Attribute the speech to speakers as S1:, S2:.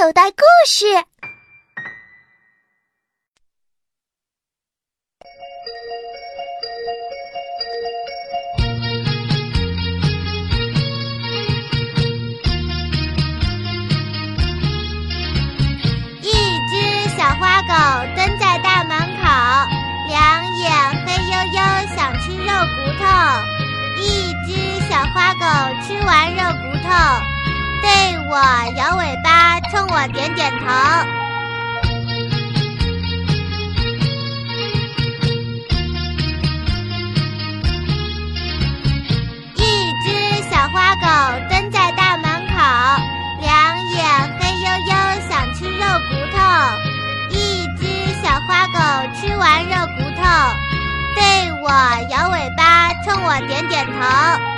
S1: 口袋故事。
S2: 一只小花狗蹲在大门口，两眼黑黝黝，想吃肉骨头。一只小花狗吃完肉骨头，我摇尾巴，冲我点点头。一只小花狗蹲在大门口，两眼黑黝黝，想吃肉骨头。一只小花狗吃完肉骨头，对我摇尾巴，冲我点点头。